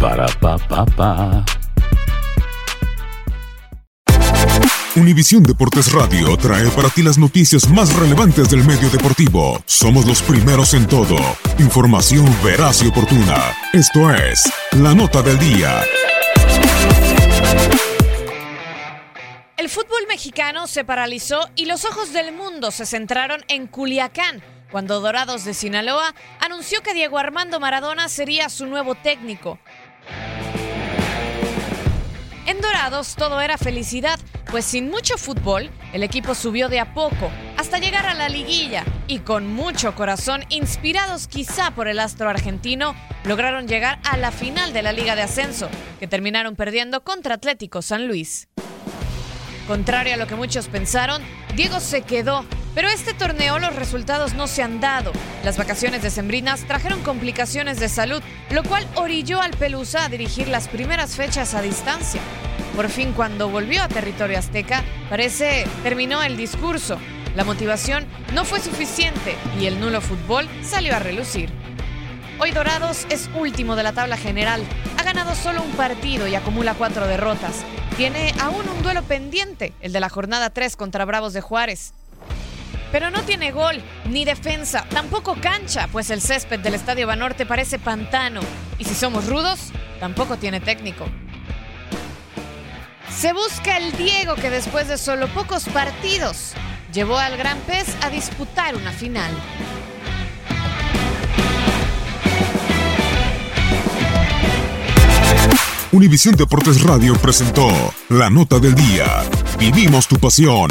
Para, pa, pa, pa. Univisión Deportes Radio trae para ti las noticias más relevantes del medio deportivo. Somos los primeros en todo. Información veraz y oportuna. Esto es La Nota del Día. El fútbol mexicano se paralizó y los ojos del mundo se centraron en Culiacán, cuando Dorados de Sinaloa anunció que Diego Armando Maradona sería su nuevo técnico. En Dorados todo era felicidad, pues sin mucho fútbol, el equipo subió de a poco hasta llegar a la liguilla y con mucho corazón, inspirados quizá por el astro argentino, lograron llegar a la final de la Liga de Ascenso, que terminaron perdiendo contra Atlético San Luis. Contrario a lo que muchos pensaron, Diego se quedó, pero este torneo los resultados no se han dado. Las vacaciones decembrinas trajeron complicaciones de salud, lo cual orilló al Pelusa a dirigir las primeras fechas a distancia. Por fin, cuando volvió a territorio azteca, parece terminó el discurso. La motivación no fue suficiente y el nulo fútbol salió a relucir. Hoy Dorados es último de la tabla general. Ha ganado solo un partido y acumula cuatro derrotas. Tiene aún un duelo pendiente, el de la jornada 3 contra Bravos de Juárez. Pero no tiene gol, ni defensa, tampoco cancha, pues el césped del Estadio Banorte parece pantano. Y si somos rudos, tampoco tiene técnico. Se busca el Diego que después de solo pocos partidos llevó al Gran Pez a disputar una final. Univisión Deportes Radio presentó La Nota del Día. Vivimos tu pasión.